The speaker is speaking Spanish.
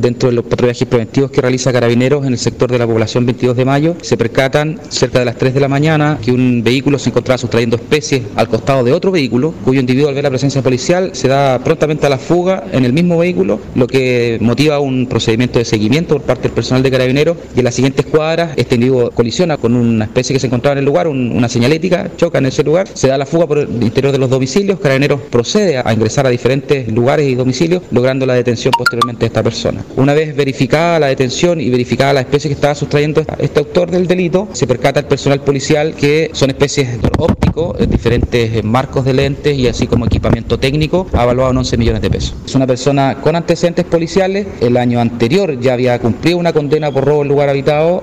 dentro de los patrullajes preventivos que realiza Carabineros en el sector de la población 22 de mayo, se percatan cerca de las 3 de la mañana que un vehículo se encontraba sustrayendo especies al costado de otro vehículo, cuyo individuo al ver la presencia policial se da prontamente a la fuga en el mismo vehículo, lo que motiva un procedimiento de seguimiento por parte del personal de Carabineros y en las siguientes cuadras este individuo colisiona con una especie que se encontraba en el lugar, una señalética, choca en ese lugar, se da la fuga por el interior de los domicilios, Carabineros procede a ingresar a diferentes lugares y domicilios, logrando la detención posteriormente de esta persona. Una vez verificada la detención y verificada la especie que estaba sustrayendo este autor del delito, se percata el personal policial que son especies de óptico, diferentes marcos de lentes y así como equipamiento técnico, evaluado en 11 millones de pesos. Es una persona con antecedentes policiales, el año anterior ya había cumplido una condena por robo en lugar habitado